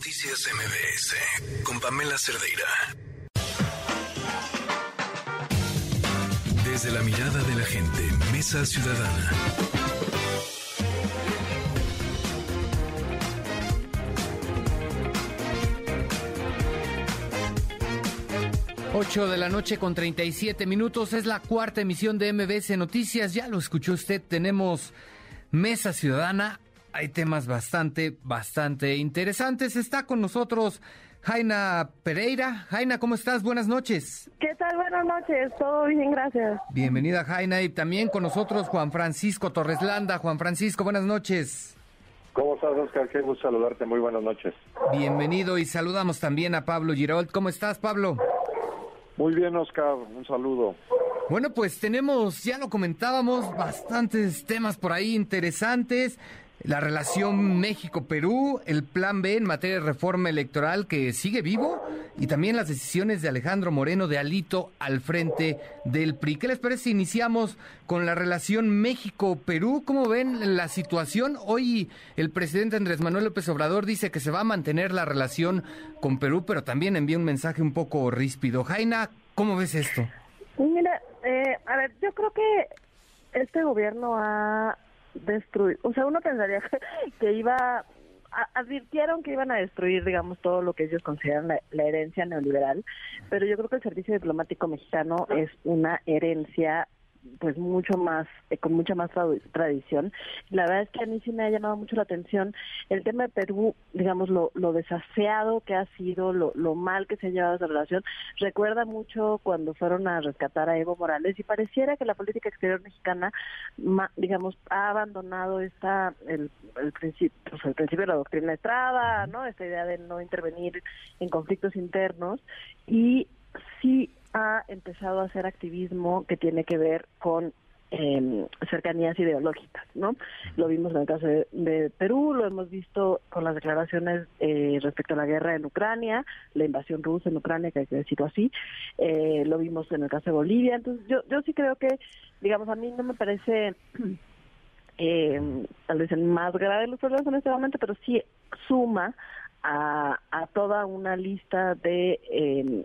Noticias MBS con Pamela Cerdeira. Desde la mirada de la gente, Mesa Ciudadana. Ocho de la noche con 37 minutos. Es la cuarta emisión de MBS Noticias. Ya lo escuchó usted. Tenemos Mesa Ciudadana hay temas bastante, bastante interesantes. Está con nosotros Jaina Pereira. Jaina, ¿cómo estás? Buenas noches. ¿Qué tal? Buenas noches. Todo bien, gracias. Bienvenida, Jaina. Y también con nosotros Juan Francisco Torres Landa. Juan Francisco, buenas noches. ¿Cómo estás, Oscar? Qué gusto saludarte. Muy buenas noches. Bienvenido y saludamos también a Pablo Girault. ¿Cómo estás, Pablo? Muy bien, Oscar. Un saludo. Bueno, pues tenemos, ya lo comentábamos, bastantes temas por ahí interesantes la relación México-Perú, el plan B en materia de reforma electoral que sigue vivo y también las decisiones de Alejandro Moreno de Alito al frente del PRI. ¿Qué les parece iniciamos con la relación México-Perú? ¿Cómo ven la situación? Hoy el presidente Andrés Manuel López Obrador dice que se va a mantener la relación con Perú, pero también envía un mensaje un poco ríspido. Jaina, ¿cómo ves esto? Mira, eh, a ver, yo creo que este gobierno ha destruir, o sea, uno pensaría que, iba, advirtieron que iban a destruir, digamos, todo lo que ellos consideran la, herencia neoliberal, pero yo creo que el servicio diplomático mexicano es una herencia pues mucho más, eh, con mucha más tradición. La verdad es que a mí sí me ha llamado mucho la atención el tema de Perú, digamos, lo, lo desaseado que ha sido, lo, lo mal que se ha llevado esa relación. Recuerda mucho cuando fueron a rescatar a Evo Morales y pareciera que la política exterior mexicana, digamos, ha abandonado esta, el, el principio, pues el principio de la doctrina Estrada, ¿no? Esta idea de no intervenir en conflictos internos y sí ha empezado a hacer activismo que tiene que ver con eh, cercanías ideológicas, ¿no? Lo vimos en el caso de, Perú, lo hemos visto con las declaraciones eh, respecto a la guerra en Ucrania, la invasión rusa en Ucrania, que hay que decirlo así, eh, lo vimos en el caso de Bolivia, entonces yo, yo sí creo que, digamos, a mí no me parece eh, tal vez el más grave de los problemas en este momento, pero sí suma a, a toda una lista de eh,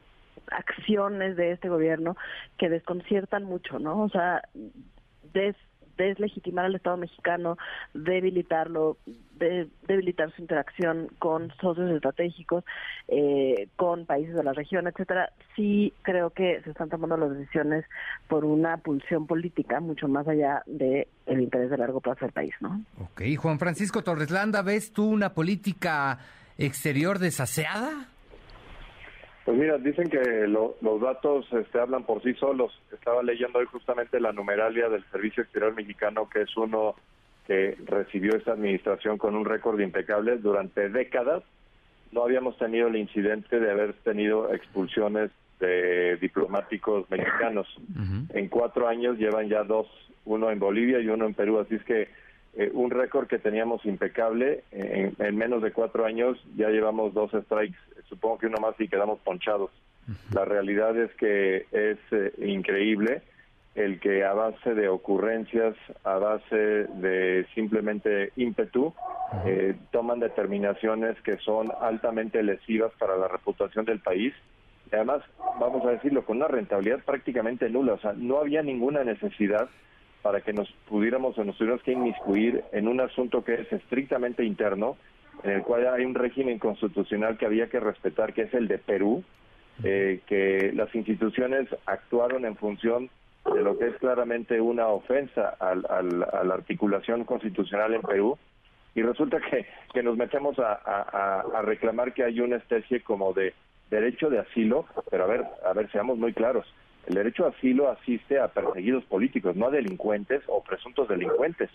acciones de este gobierno que desconciertan mucho, ¿no? O sea, des, deslegitimar al Estado mexicano, debilitarlo, de, debilitar su interacción con socios estratégicos, eh, con países de la región, etcétera, sí creo que se están tomando las decisiones por una pulsión política mucho más allá del el interés de largo plazo del país, ¿no? Ok, Juan Francisco Torres Landa, ¿ves tú una política exterior desaseada? Pues mira, dicen que los datos este, hablan por sí solos. Estaba leyendo hoy justamente la numeralia del Servicio Exterior Mexicano, que es uno que recibió esta administración con un récord impecable durante décadas. No habíamos tenido el incidente de haber tenido expulsiones de diplomáticos mexicanos. En cuatro años llevan ya dos, uno en Bolivia y uno en Perú. Así es que eh, un récord que teníamos impecable. En, menos de cuatro años ya llevamos dos strikes, supongo que uno más y quedamos ponchados. La realidad es que es eh, increíble el que a base de ocurrencias, a base de simplemente ímpetu, eh, toman determinaciones que son altamente lesivas para la reputación del país. Y además, vamos a decirlo, con una rentabilidad prácticamente nula. O sea, no había ninguna necesidad para que nos pudiéramos o nos tuviéramos que inmiscuir en un asunto que es estrictamente interno, en el cual hay un régimen constitucional que había que respetar, que es el de Perú, eh, que las instituciones actuaron en función de lo que es claramente una ofensa al, a la articulación constitucional en Perú, y resulta que, que nos metemos a, a reclamar que hay una especie como de derecho de asilo, pero a ver, a ver, seamos muy claros, el derecho a asilo asiste a perseguidos políticos, no a delincuentes o presuntos delincuentes.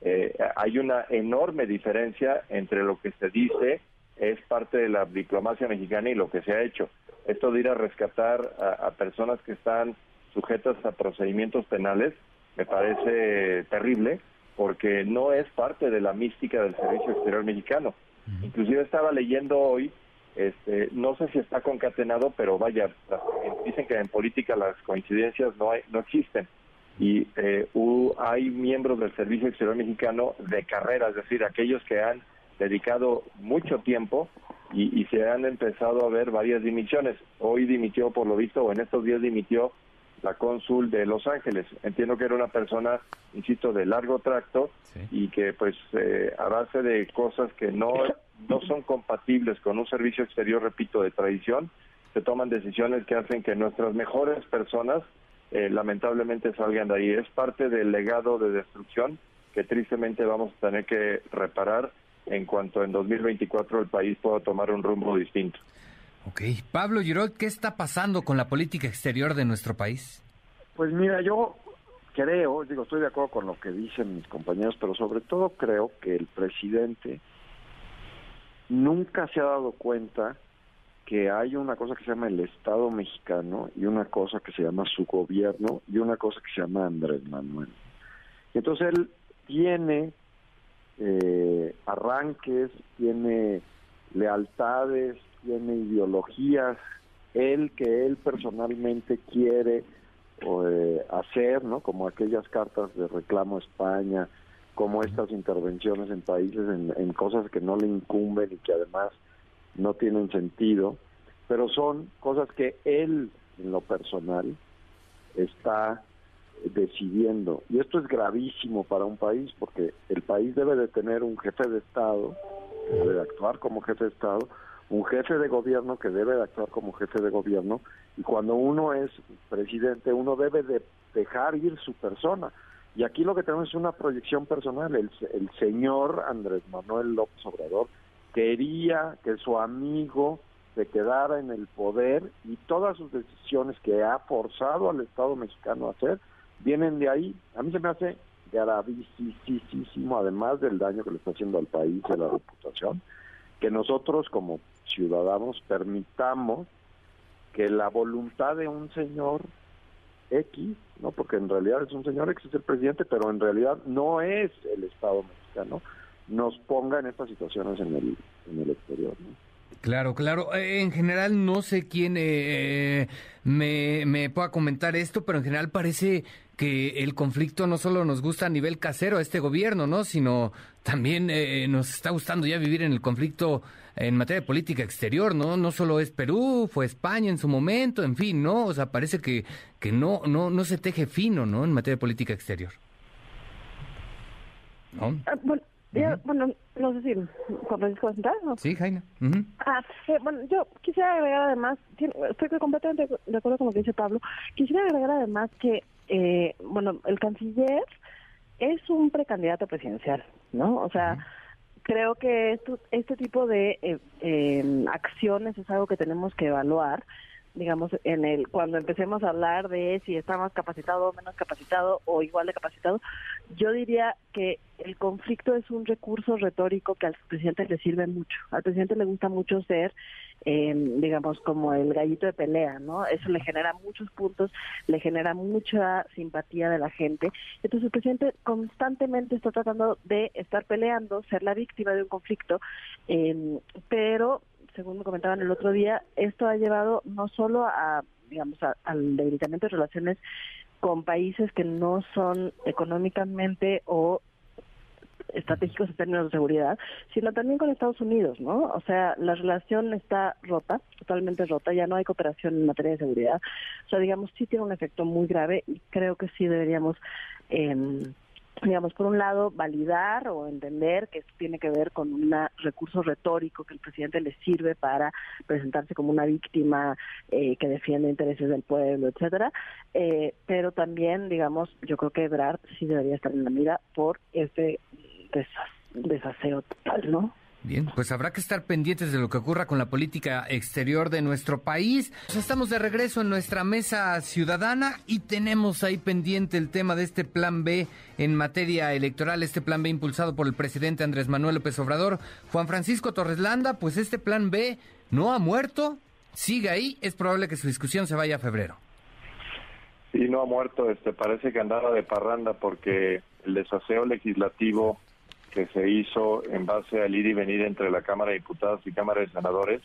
Eh, hay una enorme diferencia entre lo que se dice es parte de la diplomacia mexicana y lo que se ha hecho. Esto de ir a rescatar a, personas que están sujetas a procedimientos penales me parece terrible porque no es parte de la mística del Servicio Exterior Mexicano. Inclusive estaba leyendo hoy este, no sé si está concatenado, pero vaya, dicen que en política las coincidencias no, hay, no existen. Y eh, hay miembros del Servicio Exterior Mexicano de carrera, es decir, aquellos que han dedicado mucho tiempo y, y, se han empezado a ver varias dimisiones. Hoy dimitió, por lo visto, o en estos días dimitió la cónsul de Los Ángeles. Entiendo que era una persona, insisto, de largo tracto y que pues eh, a base de cosas que no, no son compatibles con un servicio exterior, repito, de tradición, se toman decisiones que hacen que nuestras mejores personas eh, lamentablemente salgan de ahí. Es parte del legado de destrucción que tristemente vamos a tener que reparar en cuanto en 2024 el país pueda tomar un rumbo distinto. Ok. Pablo Girol, ¿qué está pasando con la política exterior de nuestro país? Pues mira, yo creo, digo, estoy de acuerdo con lo que dicen mis compañeros, pero sobre todo creo que el presidente nunca se ha dado cuenta que hay una cosa que se llama el Estado mexicano y una cosa que se llama su gobierno y una cosa que se llama Andrés Manuel. entonces él tiene eh, arranques, tiene lealtades, tiene ideologías, él que él personalmente quiere eh, hacer, ¿no? Como aquellas cartas de reclamo a España, como estas intervenciones en países en, cosas que no le incumben y que además no tienen sentido, pero son cosas que él, en lo personal, está decidiendo. Y esto es gravísimo para un país, porque el país debe de tener un jefe de Estado, debe de actuar como jefe de Estado, un jefe de gobierno que debe de actuar como jefe de gobierno y cuando uno es presidente uno debe de dejar ir su persona. Y aquí lo que tenemos es una proyección personal. El, el señor Andrés Manuel López Obrador quería que su amigo se quedara en el poder y todas sus decisiones que ha forzado al Estado mexicano a hacer vienen de ahí. A mí se me hace gravísimo además del daño que le está haciendo al país de la reputación que nosotros como ciudadanos permitamos que la voluntad de un señor X, ¿no? Porque en realidad es un señor X, es el presidente, pero en realidad no es el Estado mexicano, nos ponga en estas situaciones en el, en el exterior, Claro, claro. Eh, en general no sé quién eh, me, me pueda comentar esto, pero en general parece que el conflicto no solo nos gusta a nivel casero a este gobierno, ¿no? Sino también eh, nos está gustando ya vivir en el conflicto en materia de política exterior, ¿no? No solo es Perú, fue España en su momento, en fin, ¿no? O sea, parece que, que no, no, no se teje fino, ¿no? En materia de política exterior. ¿No? Ah, bueno, bueno, no sé si Juan Francisco va a sentar, ¿no? Sí, Jaina. Ah, eh, bueno, yo quisiera agregar además, estoy completamente de acuerdo con lo que dice Pablo, quisiera agregar además que eh, bueno, el canciller es un precandidato presidencial, ¿no? O sea, creo que esto, este tipo de eh, eh, acciones es algo que tenemos que evaluar digamos, en el cuando empecemos a hablar de si está más capacitado menos capacitado o igual de capacitado, yo diría que el conflicto es un recurso retórico que al presidente le sirve mucho. Al presidente le gusta mucho ser, eh, digamos, como el gallito de pelea, ¿no? Eso le genera muchos puntos, le genera mucha simpatía de la gente. Entonces el presidente constantemente está tratando de estar peleando, ser la víctima de un conflicto, eh, pero según me comentaban el otro día, esto ha llevado no solo a, digamos, al debilitamiento de relaciones con países que no son económicamente o estratégicos en términos de seguridad, sino también con Estados Unidos, ¿no? O sea, la relación está rota, totalmente rota, ya no hay cooperación en materia de seguridad. O sea, digamos, sí tiene un efecto muy grave y creo que sí deberíamos eh, digamos, por un lado, validar o entender que esto tiene que ver con un recurso retórico que el presidente le sirve para presentarse como una víctima eh, que defiende intereses del pueblo, etcétera. Eh, pero también, digamos, yo creo que Ebrard sí debería estar en la mira por este desaseo total, ¿no? Bien, pues habrá que estar pendientes de lo que ocurra con la política exterior de nuestro país. Pues estamos de regreso en nuestra mesa ciudadana y tenemos ahí pendiente el tema de este plan B en materia electoral, este plan B impulsado por el presidente Andrés Manuel López Obrador. Juan Francisco Torres Landa, pues este plan B no ha muerto, sigue ahí, es probable que su discusión se vaya a febrero. Sí, no ha muerto, este parece que andaba de parranda porque el desaseo legislativo que se hizo en base al ir y venir entre la Cámara de Diputados y Cámara de Senadores.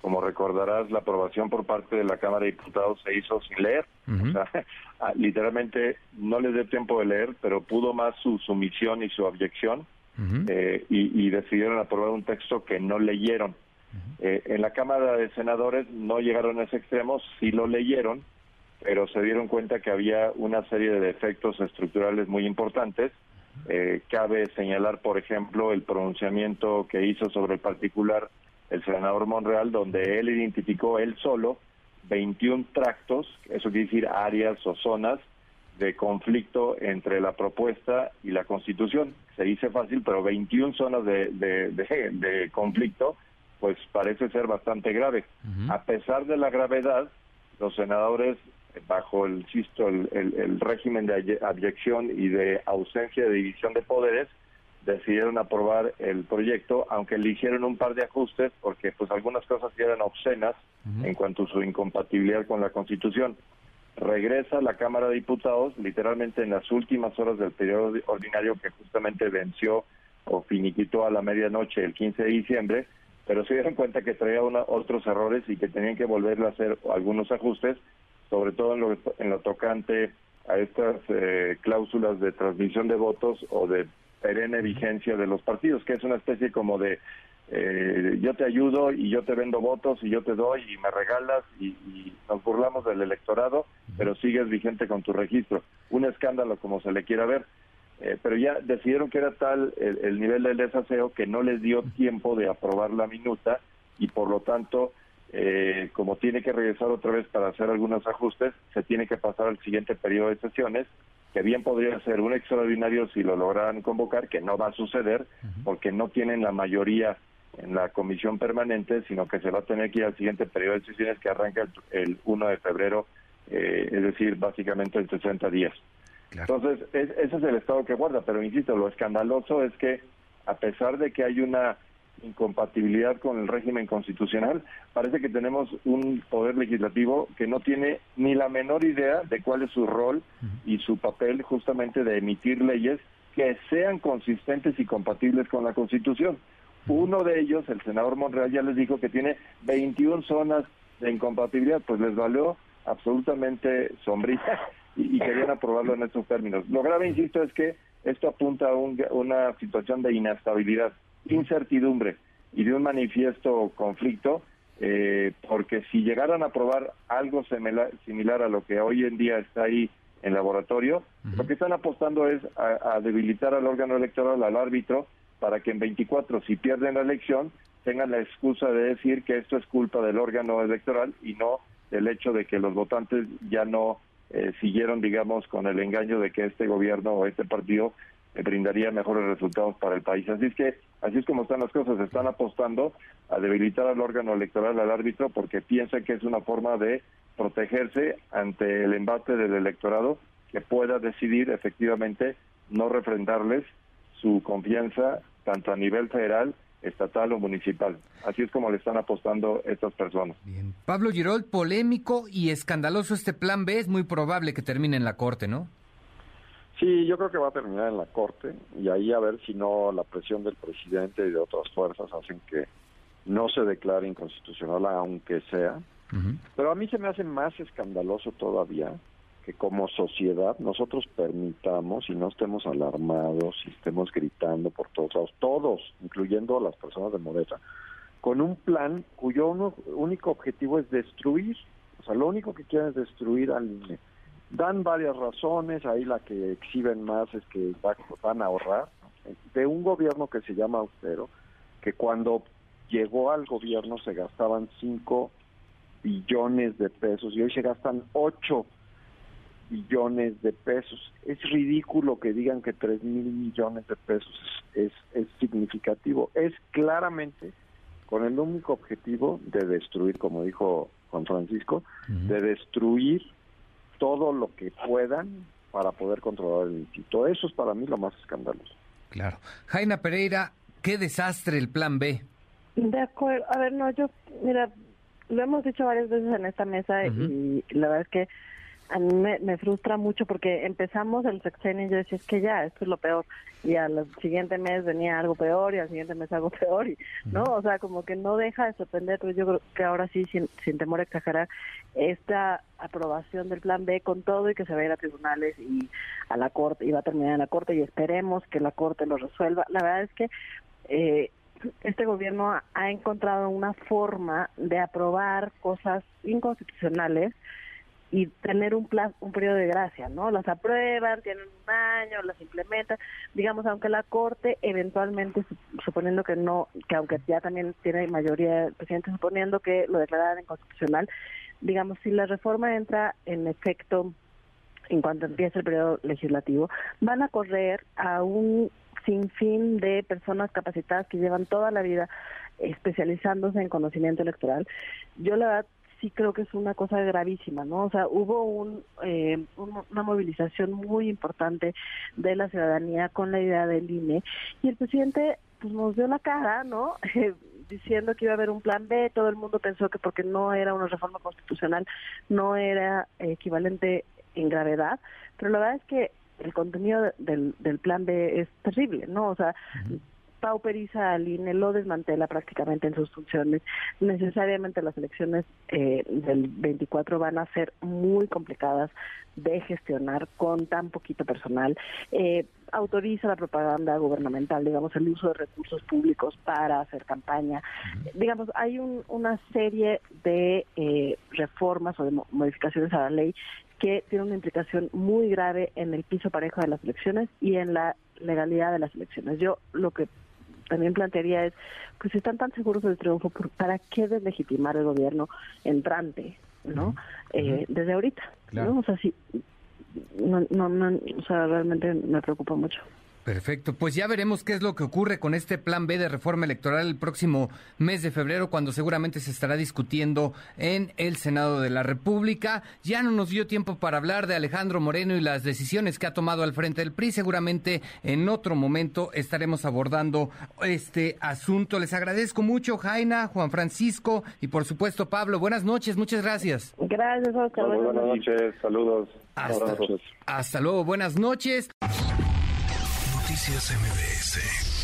Como recordarás, la aprobación por parte de la Cámara de Diputados se hizo sin leer. O sea, literalmente no les dio tiempo de leer, pero pudo más su sumisión y su objeción eh, y, decidieron aprobar un texto que no leyeron. Eh, en la Cámara de Senadores no llegaron a ese extremo, sí lo leyeron, pero se dieron cuenta que había una serie de defectos estructurales muy importantes. Eh, cabe señalar, por ejemplo, el pronunciamiento que hizo sobre el particular el senador Monreal, donde él identificó él solo 21 tractos, eso quiere decir áreas o zonas de conflicto entre la propuesta y la Constitución. Se dice fácil, pero 21 zonas de, de, conflicto, pues parece ser bastante grave. A pesar de la gravedad, los senadores, bajo el, insisto, el, el régimen de abyección y de ausencia de división de poderes, decidieron aprobar el proyecto, aunque eligieron un par de ajustes, porque pues algunas cosas eran obscenas en cuanto a su incompatibilidad con la Constitución. Regresa la Cámara de Diputados, literalmente en las últimas horas del periodo ordinario que justamente venció o finiquitó a la medianoche el 15 de diciembre, pero se dieron cuenta que traía otros errores y que tenían que volver a hacer algunos ajustes, sobre todo en lo, en lo tocante a estas eh, cláusulas de transmisión de votos o de perenne vigencia de los partidos, que es una especie como de eh, yo te ayudo y yo te vendo votos y yo te doy y me regalas y, nos burlamos del electorado, pero sigues vigente con tu registro. Un escándalo como se le quiera ver. Eh, pero ya decidieron que era tal el, nivel del desaseo que no les dio tiempo de aprobar la minuta y por lo tanto, eh, como tiene que regresar otra vez para hacer algunos ajustes, se tiene que pasar al siguiente periodo de sesiones que bien podría ser un extraordinario si lo lograran convocar, que no va a suceder porque no tienen la mayoría en la comisión permanente, sino que se va a tener que ir al siguiente periodo de sesiones que arranca el, 1 de febrero, eh, es decir, básicamente en 60 días. Entonces, ese es el estado que guarda, pero insisto, lo escandaloso es que a pesar de que hay una incompatibilidad con el régimen constitucional, parece que tenemos un poder legislativo que no tiene ni la menor idea de cuál es su rol y su papel justamente de emitir leyes que sean consistentes y compatibles con la Constitución. Uno de ellos, el senador Monreal, ya les dijo que tiene 21 zonas de incompatibilidad, pues les valió absolutamente sombrilla y, querían aprobarlo en estos términos. Lo grave, insisto, es que esto apunta a una situación de inestabilidad incertidumbre y de un manifiesto conflicto, eh, porque si llegaran a probar algo similar, a lo que hoy en día está ahí en laboratorio, lo que están apostando es a, debilitar al órgano electoral, al árbitro, para que en 24, si pierden la elección, tengan la excusa de decir que esto es culpa del órgano electoral y no del hecho de que los votantes ya no eh, siguieron, digamos, con el engaño de que este gobierno o este partido brindaría mejores resultados para el país. Así es que, así es como están las cosas, están apostando a debilitar al órgano electoral, al árbitro, porque piensan que es una forma de protegerse ante el embate del electorado que pueda decidir efectivamente no refrendarles su confianza tanto a nivel federal, estatal o municipal. Así es como le están apostando estas personas. Bien. Pablo Girol, polémico y escandaloso este plan B, es muy probable que termine en la Corte, ¿no? Sí, yo creo que va a terminar en la Corte y ahí a ver si no la presión del presidente y de otras fuerzas hacen que no se declare inconstitucional aunque sea. Pero a mí se me hace más escandaloso todavía que como sociedad nosotros permitamos y no estemos alarmados y estemos gritando por todos lados, todos, incluyendo a las personas de Moreta, con un plan cuyo único objetivo es destruir, o sea, lo único que quieren es destruir al INE Dan varias razones, ahí la que exhiben más es que van a ahorrar, de un gobierno que se llama austero, que cuando llegó al gobierno se gastaban 5 billones de pesos y hoy se gastan 8 billones de pesos. Es ridículo que digan que 3 mil millones de pesos es, es significativo. Es claramente con el único objetivo de destruir, como dijo Juan Francisco, de destruir todo lo que puedan para poder controlar el instituto. Eso es para mí lo más escandaloso. Claro. Jaina Pereira, qué desastre el plan B. De acuerdo. A ver, no, yo, mira, lo hemos dicho varias veces en esta mesa y la verdad es que a mí me, frustra mucho porque empezamos el sexenio y yo decía, es que ya, esto es lo peor. Y al siguiente mes venía algo peor y al siguiente mes algo peor, y, ¿no? O sea, como que no deja de sorprender, pero yo creo que ahora sí, sin, sin temor a exagerar, esta aprobación del plan B con todo y que se va a ir a tribunales y a la corte, y va a terminar en la corte y esperemos que la corte lo resuelva. La verdad es que eh, este gobierno ha encontrado una forma de aprobar cosas inconstitucionales y tener un plazo, un periodo de gracia, ¿no? Las aprueban, tienen un año, las implementan, digamos, aunque la Corte eventualmente, suponiendo que no, que aunque ya también tiene mayoría presidente, suponiendo que lo declararan inconstitucional, digamos, si la reforma entra en efecto en cuanto empiece el periodo legislativo, van a correr a un sinfín de personas capacitadas que llevan toda la vida especializándose en conocimiento electoral. Yo la verdad sí creo que es una cosa gravísima, ¿no? O sea, hubo un, eh, una movilización muy importante de la ciudadanía con la idea del INE y el presidente pues nos dio la cara, ¿no? diciendo que iba a haber un plan B, todo el mundo pensó que porque no era una reforma constitucional no era equivalente en gravedad, pero la verdad es que el contenido del, del plan B es terrible, ¿no? O sea, pauperiza al INE, lo desmantela prácticamente en sus funciones. Necesariamente las elecciones eh, del 24 van a ser muy complicadas de gestionar con tan poquito personal. Eh, autoriza la propaganda gubernamental, digamos, el uso de recursos públicos para hacer campaña. Digamos, hay una serie de eh, reformas o de modificaciones a la ley que tiene una implicación muy grave en el piso parejo de las elecciones y en la legalidad de las elecciones. Yo lo que también plantearía es, pues si están tan seguros del triunfo, ¿para qué deslegitimar el gobierno entrante, no? Eh, desde ahorita, ¿no? O sea, sí, no, no, no, o sea, realmente me preocupa mucho. Perfecto, pues ya veremos qué es lo que ocurre con este plan B de reforma electoral el próximo mes de febrero, cuando seguramente se estará discutiendo en el Senado de la República. Ya no nos dio tiempo para hablar de Alejandro Moreno y las decisiones que ha tomado al frente del PRI. Seguramente en otro momento estaremos abordando este asunto. Les agradezco mucho, Jaina, Juan Francisco y por supuesto Pablo. Buenas noches, muchas gracias. Gracias, Oscar. Buenas, noches, saludos. hasta luego, buenas noches. Noticias MBS